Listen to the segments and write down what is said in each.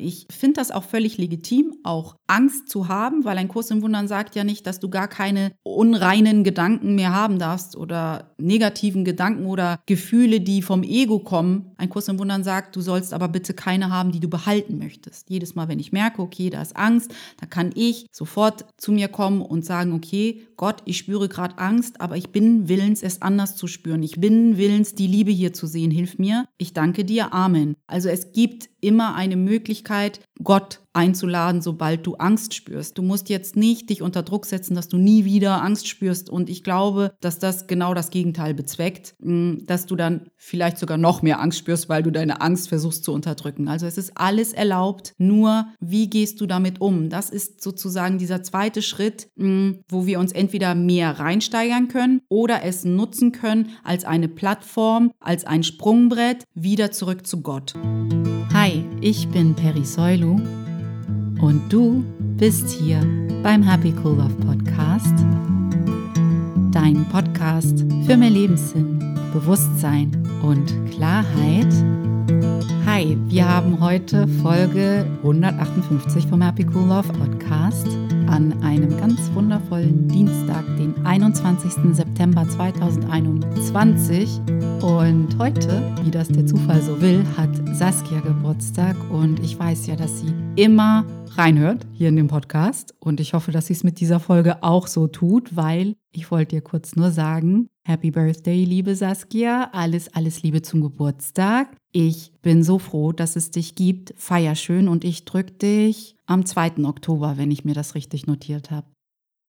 Ich finde das auch völlig legitim, auch Angst zu haben, weil ein Kurs im Wundern sagt ja nicht, dass du gar keine unreinen Gedanken mehr haben darfst oder negativen Gedanken oder Gefühle, die vom Ego kommen. Ein Kurs im Wundern sagt, du sollst aber bitte keine haben, die du behalten möchtest. Jedes Mal, wenn ich merke, okay, da ist Angst, da kann ich sofort zu mir kommen und sagen, okay, Gott, ich spüre gerade Angst, aber ich bin willens, es anders zu spüren. Ich bin willens, die Liebe hier zu sehen. Hilf mir. Ich danke dir. Amen. Also es gibt immer eine Möglichkeit, Gott einzuladen, sobald du Angst spürst. Du musst jetzt nicht dich unter Druck setzen, dass du nie wieder Angst spürst. Und ich glaube, dass das genau das Gegenteil bezweckt, mm, dass du dann vielleicht sogar noch mehr Angst spürst, weil du deine Angst versuchst zu unterdrücken. Also es ist alles erlaubt, nur wie gehst du damit um? Das ist sozusagen dieser zweite Schritt, mm, wo wir uns entweder mehr reinsteigern können oder es nutzen können als eine Plattform, als ein Sprungbrett wieder zurück zu Gott. Ich bin Peri Soilu und du bist hier beim Happy Cool Love Podcast, dein Podcast für mehr Lebenssinn, Bewusstsein und Klarheit. Hi, wir haben heute Folge 158 vom Happy Cool Love Podcast an einem ganz wundervollen Dienstag, den 21. September 2021. Und heute, wie das der Zufall so will, hat Saskia Geburtstag und ich weiß ja, dass sie immer reinhört hier in dem Podcast und ich hoffe, dass sie es mit dieser Folge auch so tut, weil ich wollte dir kurz nur sagen, Happy Birthday, liebe Saskia, alles, alles Liebe zum Geburtstag. Ich bin so froh, dass es dich gibt. Feier schön und ich drücke dich am 2. Oktober, wenn ich mir das richtig notiert habe.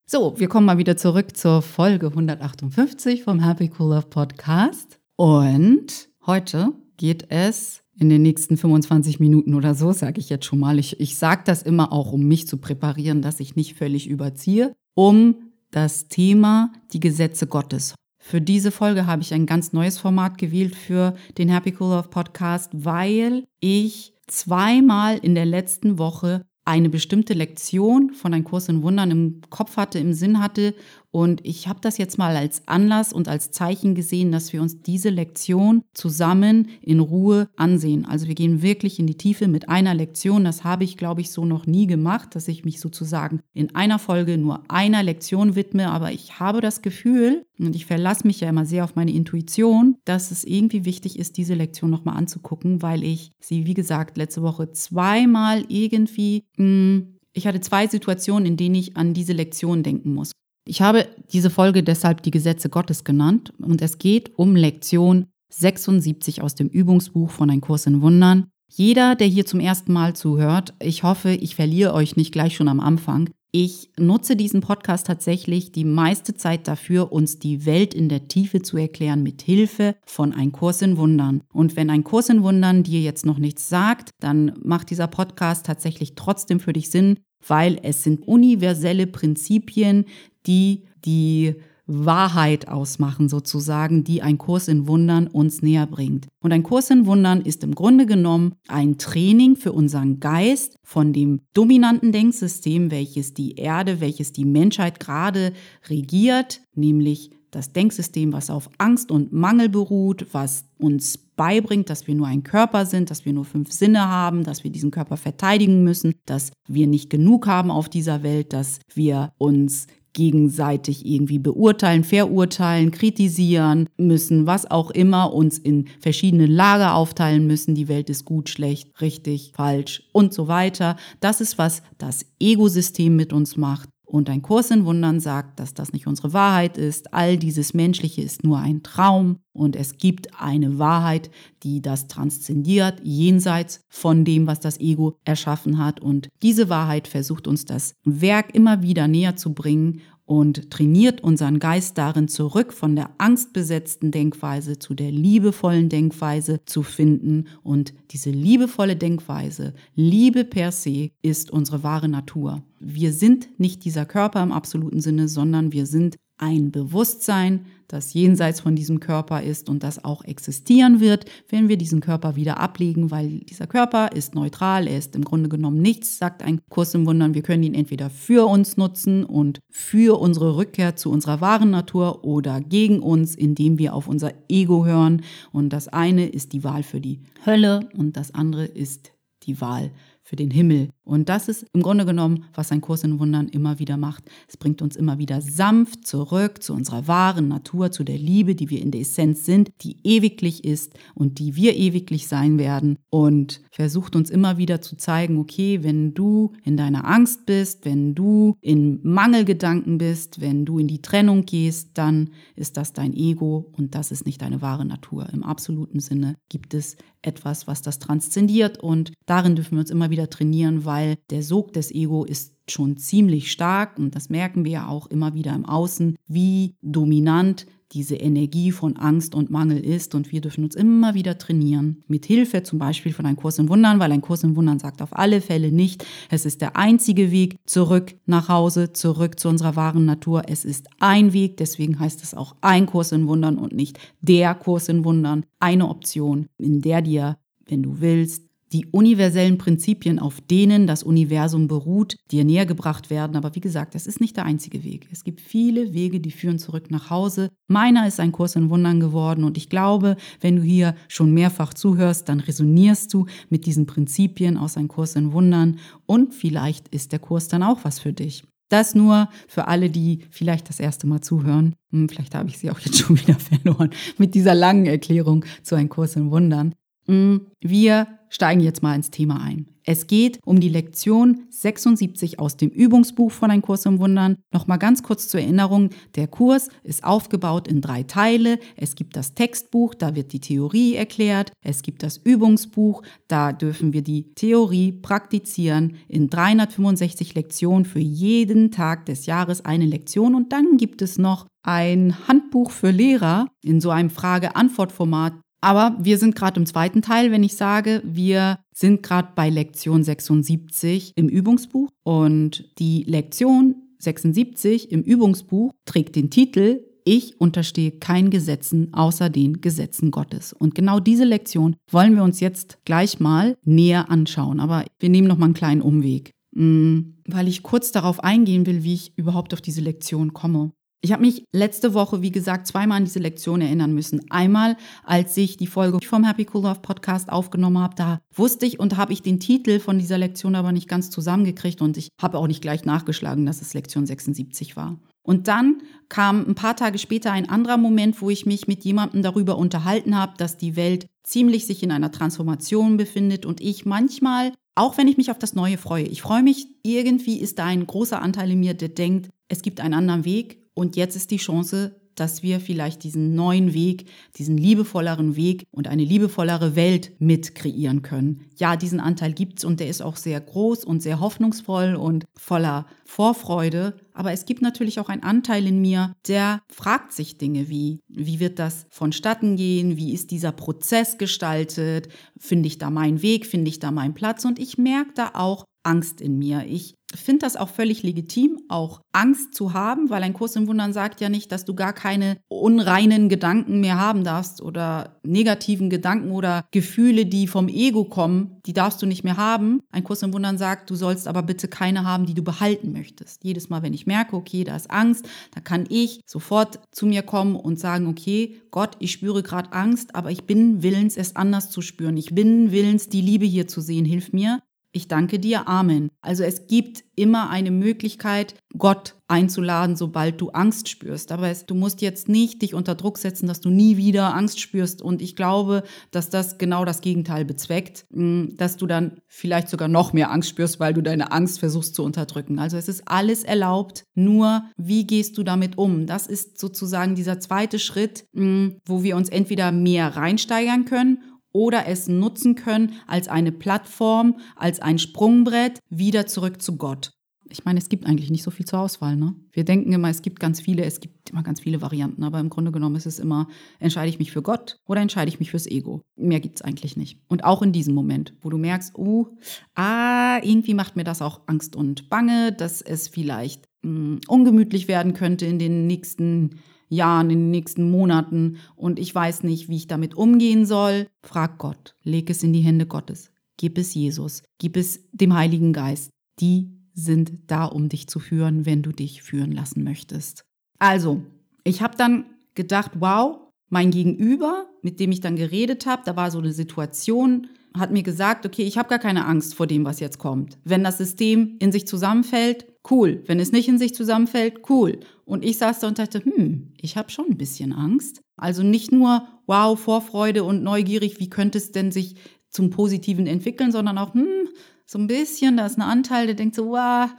So, wir kommen mal wieder zurück zur Folge 158 vom Happy Cool Love Podcast. Und heute geht es in den nächsten 25 Minuten oder so, sage ich jetzt schon mal. Ich, ich sage das immer auch, um mich zu präparieren, dass ich nicht völlig überziehe, um das Thema die Gesetze Gottes. Für diese Folge habe ich ein ganz neues Format gewählt für den Happy Cool Love Podcast, weil ich zweimal in der letzten Woche eine bestimmte Lektion von einem Kurs in Wundern im Kopf hatte, im Sinn hatte und ich habe das jetzt mal als Anlass und als Zeichen gesehen, dass wir uns diese Lektion zusammen in Ruhe ansehen. Also wir gehen wirklich in die Tiefe mit einer Lektion. Das habe ich, glaube ich, so noch nie gemacht, dass ich mich sozusagen in einer Folge nur einer Lektion widme. Aber ich habe das Gefühl, und ich verlasse mich ja immer sehr auf meine Intuition, dass es irgendwie wichtig ist, diese Lektion nochmal anzugucken, weil ich sie, wie gesagt, letzte Woche zweimal irgendwie... Mh, hm, ich hatte zwei Situationen, in denen ich an diese Lektion denken muss. Ich habe diese Folge deshalb die Gesetze Gottes genannt und es geht um Lektion 76 aus dem Übungsbuch von Ein Kurs in Wundern. Jeder, der hier zum ersten Mal zuhört, ich hoffe, ich verliere euch nicht gleich schon am Anfang. Ich nutze diesen Podcast tatsächlich die meiste Zeit dafür, uns die Welt in der Tiefe zu erklären mit Hilfe von Ein Kurs in Wundern. Und wenn ein Kurs in Wundern dir jetzt noch nichts sagt, dann macht dieser Podcast tatsächlich trotzdem für dich Sinn, weil es sind universelle Prinzipien, die die Wahrheit ausmachen, sozusagen, die ein Kurs in Wundern uns näher bringt. Und ein Kurs in Wundern ist im Grunde genommen ein Training für unseren Geist von dem dominanten Denksystem, welches die Erde, welches die Menschheit gerade regiert, nämlich das Denksystem, was auf Angst und Mangel beruht, was uns beibringt, dass wir nur ein Körper sind, dass wir nur fünf Sinne haben, dass wir diesen Körper verteidigen müssen, dass wir nicht genug haben auf dieser Welt, dass wir uns gegenseitig irgendwie beurteilen, verurteilen, kritisieren müssen, was auch immer, uns in verschiedene Lager aufteilen müssen. Die Welt ist gut, schlecht, richtig, falsch und so weiter. Das ist, was das Ego-System mit uns macht. Und ein Kurs in Wundern sagt, dass das nicht unsere Wahrheit ist. All dieses Menschliche ist nur ein Traum und es gibt eine Wahrheit, die das transzendiert, jenseits von dem, was das Ego erschaffen hat. Und diese Wahrheit versucht uns das Werk immer wieder näher zu bringen und trainiert unseren Geist darin zurück, von der angstbesetzten Denkweise zu der liebevollen Denkweise zu finden. Und diese liebevolle Denkweise, Liebe per se, ist unsere wahre Natur. Wir sind nicht dieser Körper im absoluten Sinne, sondern wir sind ein Bewusstsein, das jenseits von diesem Körper ist und das auch existieren wird, wenn wir diesen Körper wieder ablegen, weil dieser Körper ist neutral, er ist im Grunde genommen nichts, sagt ein Kurs im Wundern. Wir können ihn entweder für uns nutzen und für unsere Rückkehr zu unserer wahren Natur oder gegen uns, indem wir auf unser Ego hören. Und das eine ist die Wahl für die Hölle und das andere ist die Wahl für den Himmel. Und das ist im Grunde genommen, was ein Kurs in Wundern immer wieder macht. Es bringt uns immer wieder sanft zurück zu unserer wahren Natur, zu der Liebe, die wir in der Essenz sind, die ewiglich ist und die wir ewiglich sein werden. Und versucht uns immer wieder zu zeigen, okay, wenn du in deiner Angst bist, wenn du in Mangelgedanken bist, wenn du in die Trennung gehst, dann ist das dein Ego und das ist nicht deine wahre Natur. Im absoluten Sinne gibt es etwas, was das transzendiert und darin dürfen wir uns immer wieder trainieren, weil der Sog des Ego ist schon ziemlich stark und das merken wir ja auch immer wieder im Außen, wie dominant diese Energie von Angst und Mangel ist und wir dürfen uns immer wieder trainieren. Mit Hilfe zum Beispiel von einem Kurs in Wundern, weil ein Kurs in Wundern sagt auf alle Fälle nicht, es ist der einzige Weg zurück nach Hause, zurück zu unserer wahren Natur. Es ist ein Weg, deswegen heißt es auch ein Kurs in Wundern und nicht der Kurs in Wundern. Eine Option, in der dir, wenn du willst, die universellen Prinzipien, auf denen das Universum beruht, dir näher gebracht werden. Aber wie gesagt, das ist nicht der einzige Weg. Es gibt viele Wege, die führen zurück nach Hause. Meiner ist ein Kurs in Wundern geworden und ich glaube, wenn du hier schon mehrfach zuhörst, dann resonierst du mit diesen Prinzipien aus einem Kurs in Wundern und vielleicht ist der Kurs dann auch was für dich. Das nur für alle, die vielleicht das erste Mal zuhören. Hm, vielleicht habe ich sie auch jetzt schon wieder verloren mit dieser langen Erklärung zu einem Kurs in Wundern. Hm, wir steigen jetzt mal ins Thema ein. Es geht um die Lektion 76 aus dem Übungsbuch von Ein Kurs im Wundern. Nochmal ganz kurz zur Erinnerung, der Kurs ist aufgebaut in drei Teile. Es gibt das Textbuch, da wird die Theorie erklärt. Es gibt das Übungsbuch, da dürfen wir die Theorie praktizieren in 365 Lektionen für jeden Tag des Jahres eine Lektion. Und dann gibt es noch ein Handbuch für Lehrer in so einem Frage-Antwort-Format, aber wir sind gerade im zweiten Teil, wenn ich sage, wir sind gerade bei Lektion 76 im Übungsbuch und die Lektion 76 im Übungsbuch trägt den Titel ich unterstehe kein Gesetzen außer den Gesetzen Gottes. Und genau diese Lektion wollen wir uns jetzt gleich mal näher anschauen. Aber wir nehmen noch mal einen kleinen Umweg, mm, weil ich kurz darauf eingehen will, wie ich überhaupt auf diese Lektion komme. Ich habe mich letzte Woche, wie gesagt, zweimal an diese Lektion erinnern müssen. Einmal, als ich die Folge vom Happy Cool Love Podcast aufgenommen habe, da wusste ich und habe ich den Titel von dieser Lektion aber nicht ganz zusammengekriegt und ich habe auch nicht gleich nachgeschlagen, dass es Lektion 76 war. Und dann kam ein paar Tage später ein anderer Moment, wo ich mich mit jemandem darüber unterhalten habe, dass die Welt ziemlich sich in einer Transformation befindet und ich manchmal, auch wenn ich mich auf das Neue freue, ich freue mich, irgendwie ist da ein großer Anteil in mir, der denkt, es gibt einen anderen Weg und jetzt ist die Chance, dass wir vielleicht diesen neuen Weg, diesen liebevolleren Weg und eine liebevollere Welt mit kreieren können. Ja, diesen Anteil gibt es und der ist auch sehr groß und sehr hoffnungsvoll und voller Vorfreude. Aber es gibt natürlich auch einen Anteil in mir, der fragt sich Dinge wie, wie wird das vonstatten gehen? Wie ist dieser Prozess gestaltet? Finde ich da meinen Weg? Finde ich da meinen Platz? Und ich merke da auch, Angst in mir. Ich finde das auch völlig legitim, auch Angst zu haben, weil ein Kurs im Wundern sagt ja nicht, dass du gar keine unreinen Gedanken mehr haben darfst oder negativen Gedanken oder Gefühle, die vom Ego kommen, die darfst du nicht mehr haben. Ein Kurs im Wundern sagt, du sollst aber bitte keine haben, die du behalten möchtest. Jedes Mal, wenn ich merke, okay, da ist Angst, da kann ich sofort zu mir kommen und sagen, okay, Gott, ich spüre gerade Angst, aber ich bin willens, es anders zu spüren. Ich bin willens, die Liebe hier zu sehen. Hilf mir, ich danke dir, Amen. Also es gibt immer eine Möglichkeit, Gott einzuladen, sobald du Angst spürst. Aber es, du musst jetzt nicht dich unter Druck setzen, dass du nie wieder Angst spürst. Und ich glaube, dass das genau das Gegenteil bezweckt, hm, dass du dann vielleicht sogar noch mehr Angst spürst, weil du deine Angst versuchst zu unterdrücken. Also es ist alles erlaubt, nur wie gehst du damit um? Das ist sozusagen dieser zweite Schritt, hm, wo wir uns entweder mehr reinsteigern können oder es nutzen können als eine Plattform, als ein Sprungbrett wieder zurück zu Gott. Ich meine, es gibt eigentlich nicht so viel zur Auswahl. Ne? Wir denken immer, es gibt ganz viele, es gibt immer ganz viele Varianten, aber im Grunde genommen ist es immer, entscheide ich mich für Gott oder entscheide ich mich fürs Ego. Mehr gibt es eigentlich nicht. Und auch in diesem Moment, wo du merkst, oh, ah, irgendwie macht mir das auch Angst und Bange, dass es vielleicht mh, hm, ungemütlich werden könnte in den nächsten Jahren, in den nächsten Monaten und ich weiß nicht, wie ich damit umgehen soll, frag Gott, leg es in die Hände Gottes, gib es Jesus, gib es dem Heiligen Geist. Die sind da, um dich zu führen, wenn du dich führen lassen möchtest. Also, ich habe dann gedacht, wow, mein Gegenüber, mit dem ich dann geredet habe, da war so eine Situation, hat mir gesagt, okay, ich habe gar keine Angst vor dem, was jetzt kommt. Wenn das System in sich zusammenfällt, cool. Wenn es nicht in sich zusammenfällt, cool. Und ich saß da und dachte, hm, ich habe schon ein bisschen Angst. Also nicht nur, wow, Vorfreude und neugierig, wie könnte es denn sich zum Positiven entwickeln, sondern auch, hm, so ein bisschen, da ist ein Anteil, der denkt so, wow,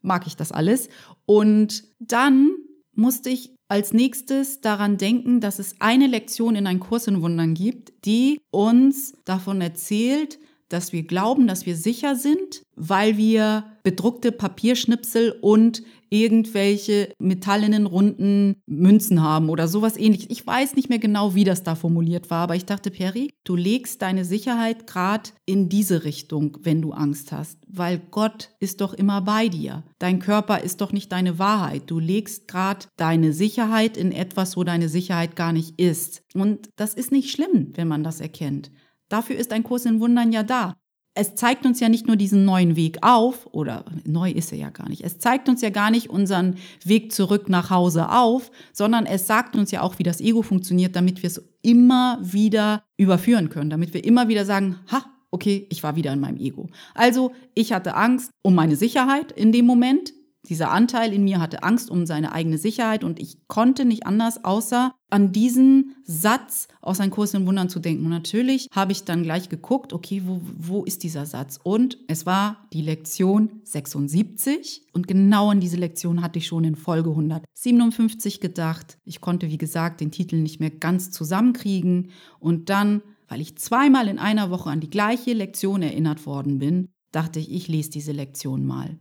mag ich das alles. Und dann musste ich als nächstes daran denken, dass es eine Lektion in ein Kurs in Wundern gibt, die uns davon erzählt, dass wir glauben, dass wir sicher sind, weil wir bedruckte Papierschnipsel und irgendwelche metallenen runden Münzen haben oder sowas ähnliches. Ich weiß nicht mehr genau, wie das da formuliert war, aber ich dachte, Perry, du legst deine Sicherheit gerade in diese Richtung, wenn du Angst hast, weil Gott ist doch immer bei dir. Dein Körper ist doch nicht deine Wahrheit. Du legst gerade deine Sicherheit in etwas, wo deine Sicherheit gar nicht ist. Und das ist nicht schlimm, wenn man das erkennt. Dafür ist ein Kurs in Wundern ja da. Es zeigt uns ja nicht nur diesen neuen Weg auf, oder neu ist er ja gar nicht. Es zeigt uns ja gar nicht unseren Weg zurück nach Hause auf, sondern es sagt uns ja auch, wie das Ego funktioniert, damit wir es immer wieder überführen können, damit wir immer wieder sagen, ha, okay, ich war wieder in meinem Ego. Also ich hatte Angst um meine Sicherheit in dem Moment, dieser Anteil in mir hatte Angst um seine eigene Sicherheit und ich konnte nicht anders, außer an diesen Satz aus einem Kurs in Wundern zu denken. Und natürlich habe ich dann gleich geguckt, okay, wo, wo ist dieser Satz? Und es war die Lektion 76 und genau an diese Lektion hatte ich schon in Folge 157 gedacht. Ich konnte, wie gesagt, den Titel nicht mehr ganz zusammenkriegen und dann, weil ich zweimal in einer Woche an die gleiche Lektion erinnert worden bin, dachte ich, ich lese diese Lektion mal.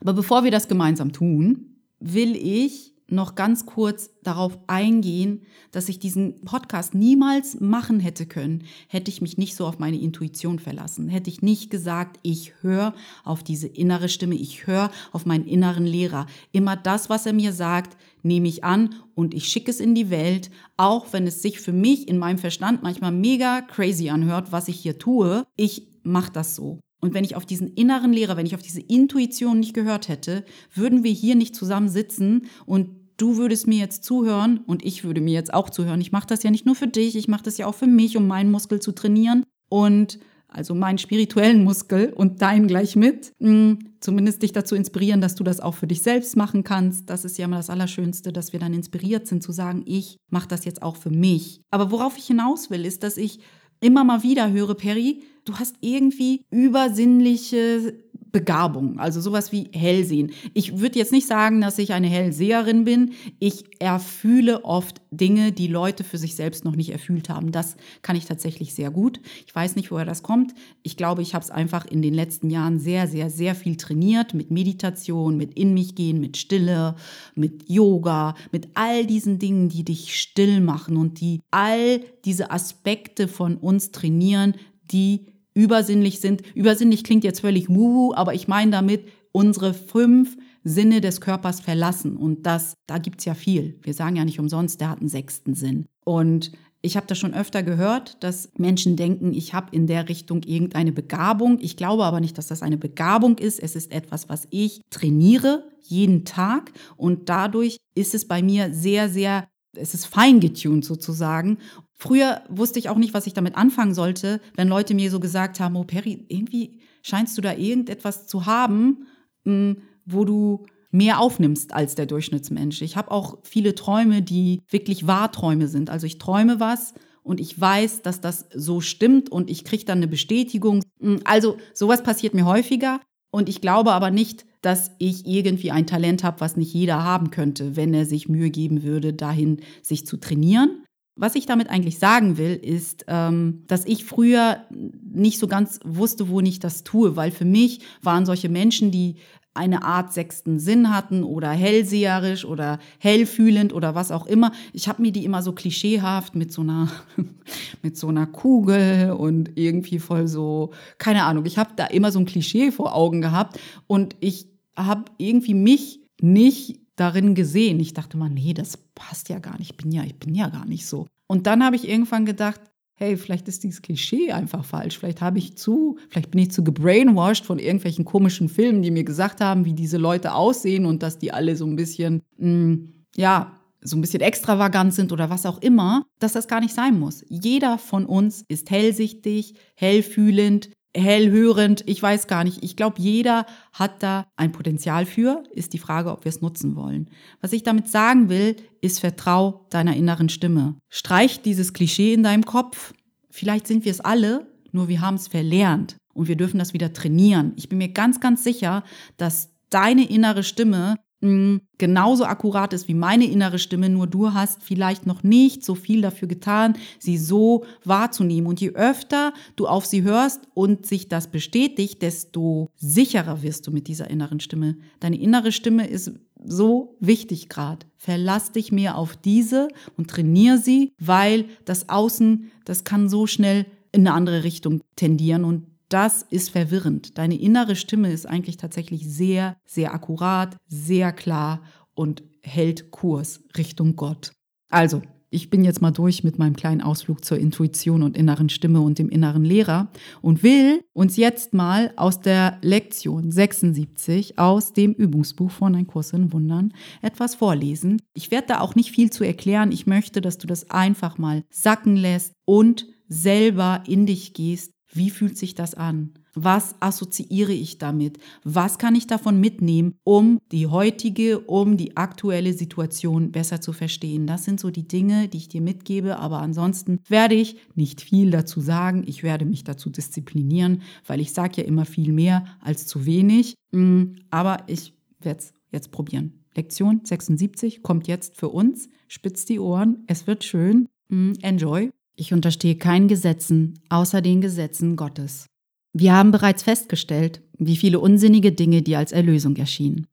Aber bevor wir das gemeinsam tun, will ich noch ganz kurz darauf eingehen, dass ich diesen Podcast niemals machen hätte können, hätte ich mich nicht so auf meine Intuition verlassen, hätte ich nicht gesagt, ich höre auf diese innere Stimme, ich höre auf meinen inneren Lehrer. Immer das, was er mir sagt, nehme ich an und ich schicke es in die Welt, auch wenn es sich für mich in meinem Verstand manchmal mega crazy anhört, was ich hier tue. Ich mache das so. Und wenn ich auf diesen inneren Lehrer, wenn ich auf diese Intuition nicht gehört hätte, würden wir hier nicht zusammen sitzen und du würdest mir jetzt zuhören und ich würde mir jetzt auch zuhören. Ich mache das ja nicht nur für dich, ich mache das ja auch für mich, um meinen Muskel zu trainieren und also meinen spirituellen Muskel und deinen gleich mit. Hm, zumindest dich dazu inspirieren, dass du das auch für dich selbst machen kannst. Das ist ja immer das Allerschönste, dass wir dann inspiriert sind zu sagen, ich mache das jetzt auch für mich. Aber worauf ich hinaus will, ist, dass ich immer mal wieder höre, Perry, du hast irgendwie übersinnliche Begabung, also sowas wie Hellsehen. Ich würde jetzt nicht sagen, dass ich eine Hellseherin bin. Ich erfühle oft Dinge, die Leute für sich selbst noch nicht erfüllt haben. Das kann ich tatsächlich sehr gut. Ich weiß nicht, woher das kommt. Ich glaube, ich habe es einfach in den letzten Jahren sehr, sehr, sehr viel trainiert mit Meditation, mit in mich gehen, mit Stille, mit Yoga, mit all diesen Dingen, die dich still machen und die all diese Aspekte von uns trainieren, die übersinnlich sind. Übersinnlich klingt jetzt völlig wuhu, aber ich meine damit unsere fünf Sinne des Körpers verlassen. Und das, da gibt's ja viel. Wir sagen ja nicht umsonst, der hat einen sechsten Sinn. Und ich habe das schon öfter gehört, dass Menschen denken, ich habe in der Richtung irgendeine Begabung. Ich glaube aber nicht, dass das eine Begabung ist. Es ist etwas, was ich trainiere jeden Tag und dadurch ist es bei mir sehr, sehr es ist feingetuned sozusagen. Früher wusste ich auch nicht, was ich damit anfangen sollte, wenn Leute mir so gesagt haben, oh Perry, irgendwie scheinst du da irgendetwas zu haben, hm, wo du mehr aufnimmst als der Durchschnittsmensch. Ich habe auch viele Träume, die wirklich Wahrträume sind. Also ich träume was und ich weiß, dass das so stimmt und ich kriege dann eine Bestätigung. Hm, also sowas passiert mir häufiger und ich glaube aber nicht, dass ich irgendwie ein Talent habe, was nicht jeder haben könnte, wenn er sich Mühe geben würde, dahin sich zu trainieren. Was ich damit eigentlich sagen will, ist, ähm, dass ich früher nicht so ganz wusste, wo ich das tue, weil für mich waren solche Menschen, die eine Art sechsten Sinn hatten oder hellseherisch oder hellfühlend oder was auch immer. Ich habe mir die immer so klischeehaft mit so einer mit so einer Kugel und irgendwie voll so keine Ahnung. Ich habe da immer so ein Klischee vor Augen gehabt und ich habe irgendwie mich nicht darin gesehen. Ich dachte mal, nee, das passt ja gar nicht. Ich bin ja, ich bin ja gar nicht so. Und dann habe ich irgendwann gedacht, hey, vielleicht ist dieses Klischee einfach falsch. Vielleicht habe ich zu, vielleicht bin ich zu gebrainwashed von irgendwelchen komischen Filmen, die mir gesagt haben, wie diese Leute aussehen und dass die alle so ein bisschen, mh, mm, ja, so ein bisschen extravagant sind oder was auch immer, dass das gar nicht sein muss. Jeder von uns ist hellsichtig, hellfühlend, hellhörend, ich weiß gar nicht. Ich glaube, jeder hat da ein Potenzial für, ist die Frage, ob wir es nutzen wollen. Was ich damit sagen will, ist vertrau deiner inneren Stimme. Streich dieses Klischee in deinem Kopf. Vielleicht sind wir es alle, nur wir haben es verlernt und wir dürfen das wieder trainieren. Ich bin mir ganz, ganz sicher, dass deine innere Stimme genauso akkurat ist wie meine innere Stimme, nur du hast vielleicht noch nicht so viel dafür getan, sie so wahrzunehmen. Und je öfter du auf sie hörst und sich das bestätigt, desto sicherer wirst du mit dieser inneren Stimme. Deine innere Stimme ist so wichtig gerade. Verlass dich mehr auf diese und trainier sie, weil das Außen, das kann so schnell in eine andere Richtung tendieren und das ist verwirrend. Deine innere Stimme ist eigentlich tatsächlich sehr, sehr akkurat, sehr klar und hält Kurs Richtung Gott. Also, ich bin jetzt mal durch mit meinem kleinen Ausflug zur Intuition und inneren Stimme und dem inneren Lehrer und will uns jetzt mal aus der Lektion 76 aus dem Übungsbuch von Ein Kurs in Wundern etwas vorlesen. Ich werde da auch nicht viel zu erklären. Ich möchte, dass du das einfach mal sacken lässt und selber in dich gehst wie fühlt sich das an? Was assoziiere ich damit? Was kann ich davon mitnehmen, um die heutige, um die aktuelle Situation besser zu verstehen? Das sind so die Dinge, die ich dir mitgebe, aber ansonsten werde ich nicht viel dazu sagen. Ich werde mich dazu disziplinieren, weil ich sage ja immer viel mehr als zu wenig. Mm, aber ich werde es jetzt probieren. Lektion 76 kommt jetzt für uns. Spitzt die Ohren, es wird schön. Mm, enjoy. Ich unterstehe keinen Gesetzen außer den Gesetzen Gottes. Wir haben bereits festgestellt, wie viele unsinnige Dinge dir als Erlösung erschienen.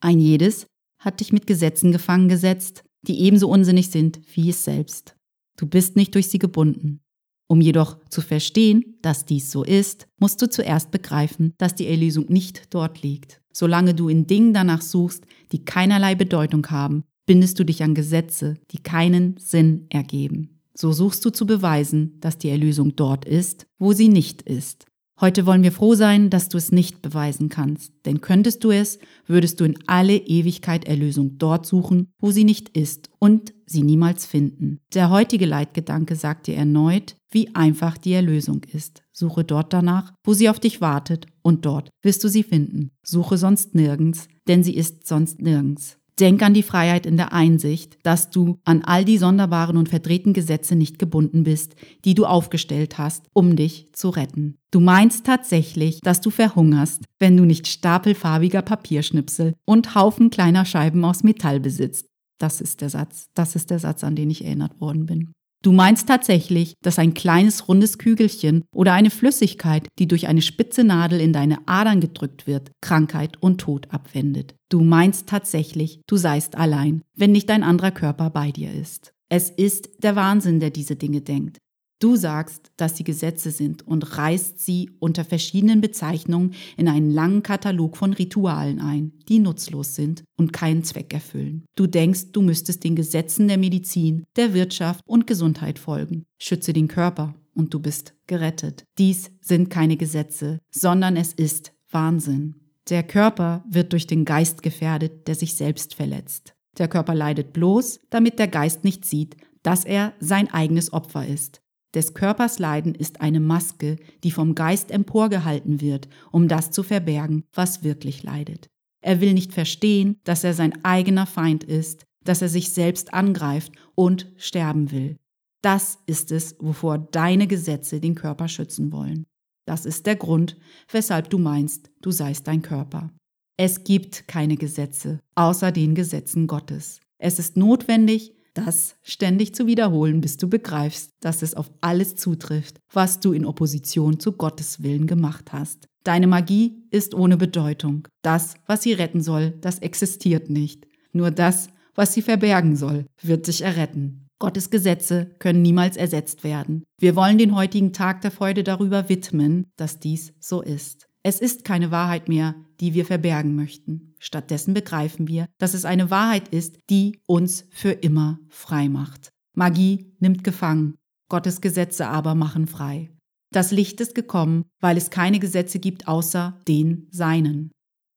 Ein jedes hat dich mit Gesetzen gefangen gesetzt, die ebenso unsinnig sind wie es selbst. Du bist nicht durch sie gebunden. Um jedoch zu verstehen, dass dies so ist, musst du zuerst begreifen, dass die Erlösung nicht dort liegt. Solange du in Dingen danach suchst, die keinerlei Bedeutung haben, bindest du dich an Gesetze, die keinen Sinn ergeben. So suchst du zu beweisen, dass die Erlösung dort ist, wo sie nicht ist. Heute wollen wir froh sein, dass du es nicht beweisen kannst, denn könntest du es, würdest du in alle Ewigkeit Erlösung dort suchen, wo sie nicht ist und sie niemals finden. Der heutige Leitgedanke sagt dir erneut, wie einfach die Erlösung ist. Suche dort danach, wo sie auf dich wartet, und dort wirst du sie finden. Suche sonst nirgends, denn sie ist sonst nirgends. Denk an die Freiheit in der Einsicht, dass du an all die sonderbaren und verdrehten Gesetze nicht gebunden bist, die du aufgestellt hast, um dich zu retten. Du meinst tatsächlich, dass du verhungerst, wenn du nicht stapelfarbiger Papierschnipsel und Haufen kleiner Scheiben aus Metall besitzt. Das ist der Satz. Das ist der Satz, an den ich erinnert worden bin. Du meinst tatsächlich, dass ein kleines rundes Kügelchen oder eine Flüssigkeit, die durch eine spitze Nadel in deine Adern gedrückt wird, Krankheit und Tod abwendet. Du meinst tatsächlich, du seist allein, wenn nicht ein anderer Körper bei dir ist. Es ist der Wahnsinn, der diese Dinge denkt. Du sagst, dass sie Gesetze sind und reißt sie unter verschiedenen Bezeichnungen in einen langen Katalog von Ritualen ein, die nutzlos sind und keinen Zweck erfüllen. Du denkst, du müsstest den Gesetzen der Medizin, der Wirtschaft und Gesundheit folgen. Schütze den Körper und du bist gerettet. Dies sind keine Gesetze, sondern es ist Wahnsinn. Der Körper wird durch den Geist gefährdet, der sich selbst verletzt. Der Körper leidet bloß, damit der Geist nicht sieht, dass er sein eigenes Opfer ist. Des Körpers Leiden ist eine Maske, die vom Geist emporgehalten wird, um das zu verbergen, was wirklich leidet. Er will nicht verstehen, dass er sein eigener Feind ist, dass er sich selbst angreift und sterben will. Das ist es, wovor deine Gesetze den Körper schützen wollen. Das ist der Grund, weshalb du meinst, du seist dein Körper. Es gibt keine Gesetze außer den Gesetzen Gottes. Es ist notwendig, das ständig zu wiederholen, bis du begreifst, dass es auf alles zutrifft, was du in Opposition zu Gottes Willen gemacht hast. Deine Magie ist ohne Bedeutung. Das, was sie retten soll, das existiert nicht. Nur das, was sie verbergen soll, wird sich erretten. Gottes Gesetze können niemals ersetzt werden. Wir wollen den heutigen Tag der Freude darüber widmen, dass dies so ist. Es ist keine Wahrheit mehr, die wir verbergen möchten. Stattdessen begreifen wir, dass es eine Wahrheit ist, die uns für immer frei macht. Magie nimmt gefangen, Gottes Gesetze aber machen frei. Das Licht ist gekommen, weil es keine Gesetze gibt außer den Seinen.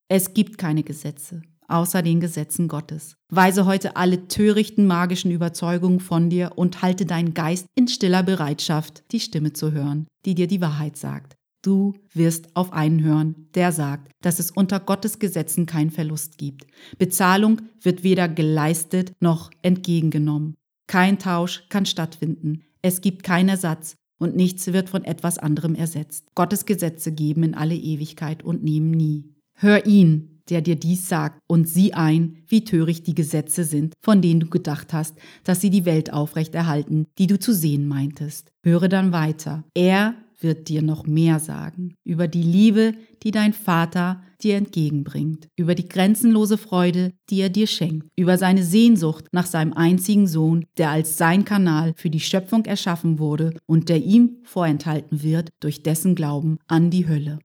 Es gibt keine Gesetze, außer den Gesetzen Gottes. Weise heute alle törichten magischen Überzeugungen von dir und halte deinen Geist in stiller Bereitschaft, die Stimme zu hören, die dir die Wahrheit sagt. Du wirst auf einen hören, der sagt, dass es unter Gottes Gesetzen keinen Verlust gibt. Bezahlung wird weder geleistet noch entgegengenommen. Kein Tausch kann stattfinden. Es gibt keinen Ersatz und nichts wird von etwas anderem ersetzt. Gottes Gesetze geben in alle Ewigkeit und nehmen nie. Hör ihn, der dir dies sagt, und sieh ein, wie töricht die Gesetze sind, von denen du gedacht hast, dass sie die Welt aufrechterhalten, die du zu sehen meintest. Höre dann weiter. Er wird dir noch mehr sagen. Über die Liebe, die dein Vater dir entgegenbringt, über die grenzenlose Freude, die er dir schenkt, über seine Sehnsucht nach seinem einzigen Sohn, der als sein Kanal für die Schöpfung erschaffen wurde und der ihm vorenthalten wird durch dessen Glauben an die Hölle.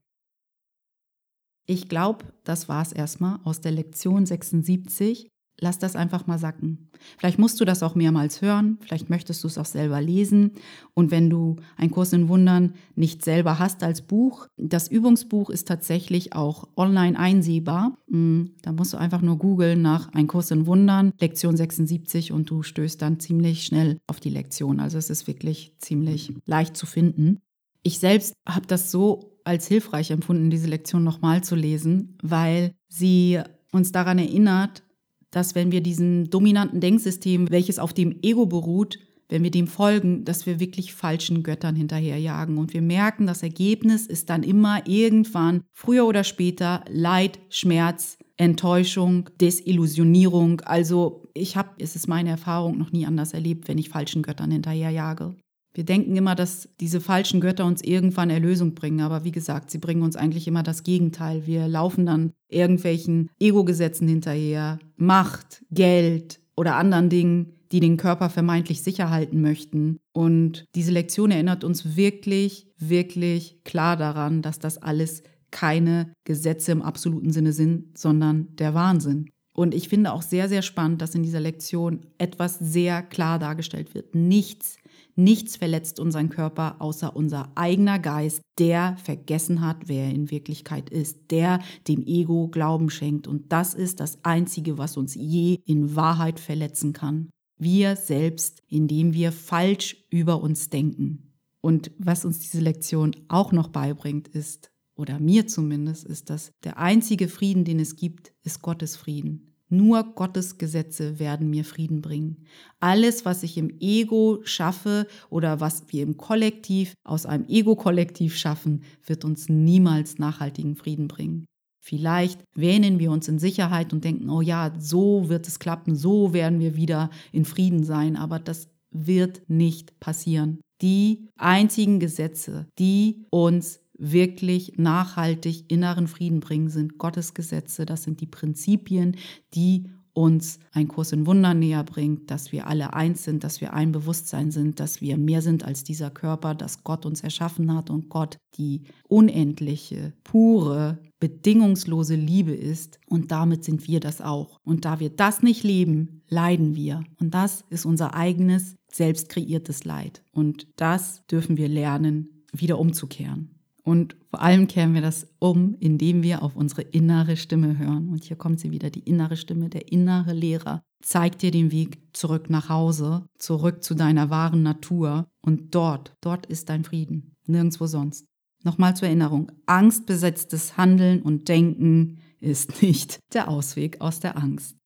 Ich glaube, das war es erstmal aus der Lektion 76 lass das einfach mal sacken. Vielleicht musst du das auch mehrmals hören, vielleicht möchtest du es auch selber lesen. Und wenn du einen Kurs in Wundern nicht selber hast als Buch, das Übungsbuch ist tatsächlich auch online einsehbar. Hm, da musst du einfach nur googeln nach Ein Kurs in Wundern, Lektion 76 und du stößt dann ziemlich schnell auf die Lektion. Also es ist wirklich ziemlich leicht zu finden. Ich selbst habe das so als hilfreich empfunden, diese Lektion nochmal zu lesen, weil sie uns daran erinnert, dass wenn wir diesem dominanten Denksystem, welches auf dem Ego beruht, wenn wir dem folgen, dass wir wirklich falschen Göttern hinterherjagen. Und wir merken, das Ergebnis ist dann immer irgendwann, früher oder später, Leid, Schmerz, Enttäuschung, Desillusionierung. Also ich habe, es ist meine Erfahrung, noch nie anders erlebt, wenn ich falschen Göttern hinterherjage. Wir denken immer, dass diese falschen Götter uns irgendwann Erlösung bringen, aber wie gesagt, sie bringen uns eigentlich immer das Gegenteil. Wir laufen dann irgendwelchen Ego-Gesetzen hinterher, Macht, Geld oder anderen Dingen, die den Körper vermeintlich sicher halten möchten. Und diese Lektion erinnert uns wirklich, wirklich klar daran, dass das alles keine Gesetze im absoluten Sinne sind, sondern der Wahnsinn. Und ich finde auch sehr, sehr spannend, dass in dieser Lektion etwas sehr klar dargestellt wird. Nichts Nichts verletzt unseren Körper außer unser eigener Geist, der vergessen hat, wer er in Wirklichkeit ist, der dem Ego Glauben schenkt. Und das ist das Einzige, was uns je in Wahrheit verletzen kann. Wir selbst, indem wir falsch über uns denken. Und was uns diese Lektion auch noch beibringt, ist, oder mir zumindest, ist, dass der einzige Frieden, den es gibt, ist Gottes Frieden. Nur Gottes Gesetze werden mir Frieden bringen. Alles, was ich im Ego schaffe oder was wir im Kollektiv aus einem Ego-Kollektiv schaffen, wird uns niemals nachhaltigen Frieden bringen. Vielleicht wähnen wir uns in Sicherheit und denken, oh ja, so wird es klappen, so werden wir wieder in Frieden sein, aber das wird nicht passieren. Die einzigen Gesetze, die uns wirklich nachhaltig inneren Frieden bringen, sind Gottes Gesetze. Das sind die Prinzipien, die uns ein Kurs in Wunder näher bringt, dass wir alle eins sind, dass wir ein Bewusstsein sind, dass wir mehr sind als dieser Körper, dass Gott uns erschaffen hat und Gott die unendliche, pure, bedingungslose Liebe ist. Und damit sind wir das auch. Und da wir das nicht leben, leiden wir. Und das ist unser eigenes, selbst kreiertes Leid. Und das dürfen wir lernen, wieder umzukehren. Und vor allem kehren wir das um, indem wir auf unsere innere Stimme hören. Und hier kommt sie wieder, die innere Stimme, der innere Lehrer zeigt dir den Weg zurück nach Hause, zurück zu deiner wahren Natur. Und dort, dort ist dein Frieden, nirgendwo sonst. Nochmal zur Erinnerung, angstbesetztes Handeln und Denken ist nicht der Ausweg aus der Angst.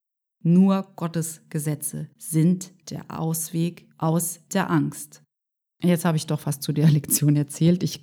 Nur Gottes Gesetze sind der Ausweg aus der Angst. Jetzt habe ich doch fast zu der Lektion erzählt. Ich,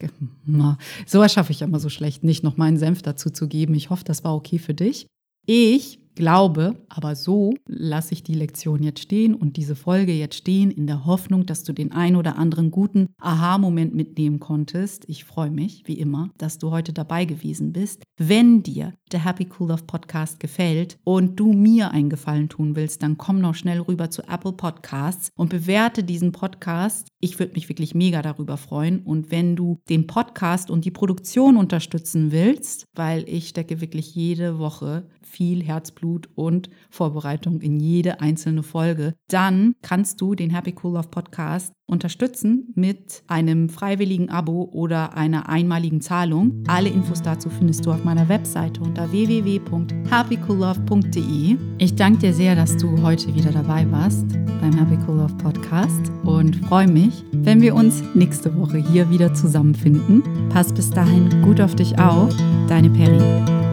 sowas schaffe ich immer so schlecht, nicht noch meinen Senf dazu zu geben. Ich hoffe, das war okay für dich. Ich glaube, aber so lasse ich die Lektion jetzt stehen und diese Folge jetzt stehen, in der Hoffnung, dass du den ein oder anderen guten Aha-Moment mitnehmen konntest. Ich freue mich, wie immer, dass du heute dabei gewesen bist. Wenn dir der Happy Cool Love Podcast gefällt und du mir einen Gefallen tun willst, dann komm noch schnell rüber zu Apple Podcasts und bewerte diesen Podcast. Ich würde mich wirklich mega darüber freuen. Und wenn du den Podcast und die Produktion unterstützen willst, weil ich stecke wirklich jede Woche viel Herzblut Herzblut und Vorbereitung in jede einzelne Folge. Dann kannst du den Happy Cool Love Podcast unterstützen mit einem freiwilligen Abo oder einer einmaligen Zahlung. Alle Infos dazu findest du auf meiner Webseite unter www.happycoollove.de. Ich danke dir sehr, dass du heute wieder dabei warst beim Happy Cool Love Podcast und freue mich, wenn wir uns nächste Woche hier wieder zusammenfinden. Pass bis dahin gut auf dich auf. Deine Peri.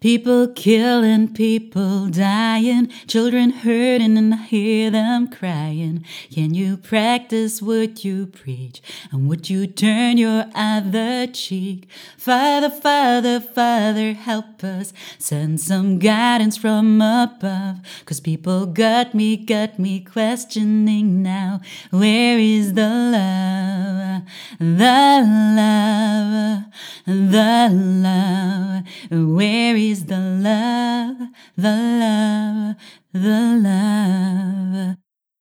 People killing, people dying, children hurting and I hear them crying. Can you practice what you preach? And would you turn your other cheek? Father, Father, Father, help us. Send some guidance from above. Cause people got me, got me questioning now. Where is the love? The love, the love. Where is is the love, the love, the love.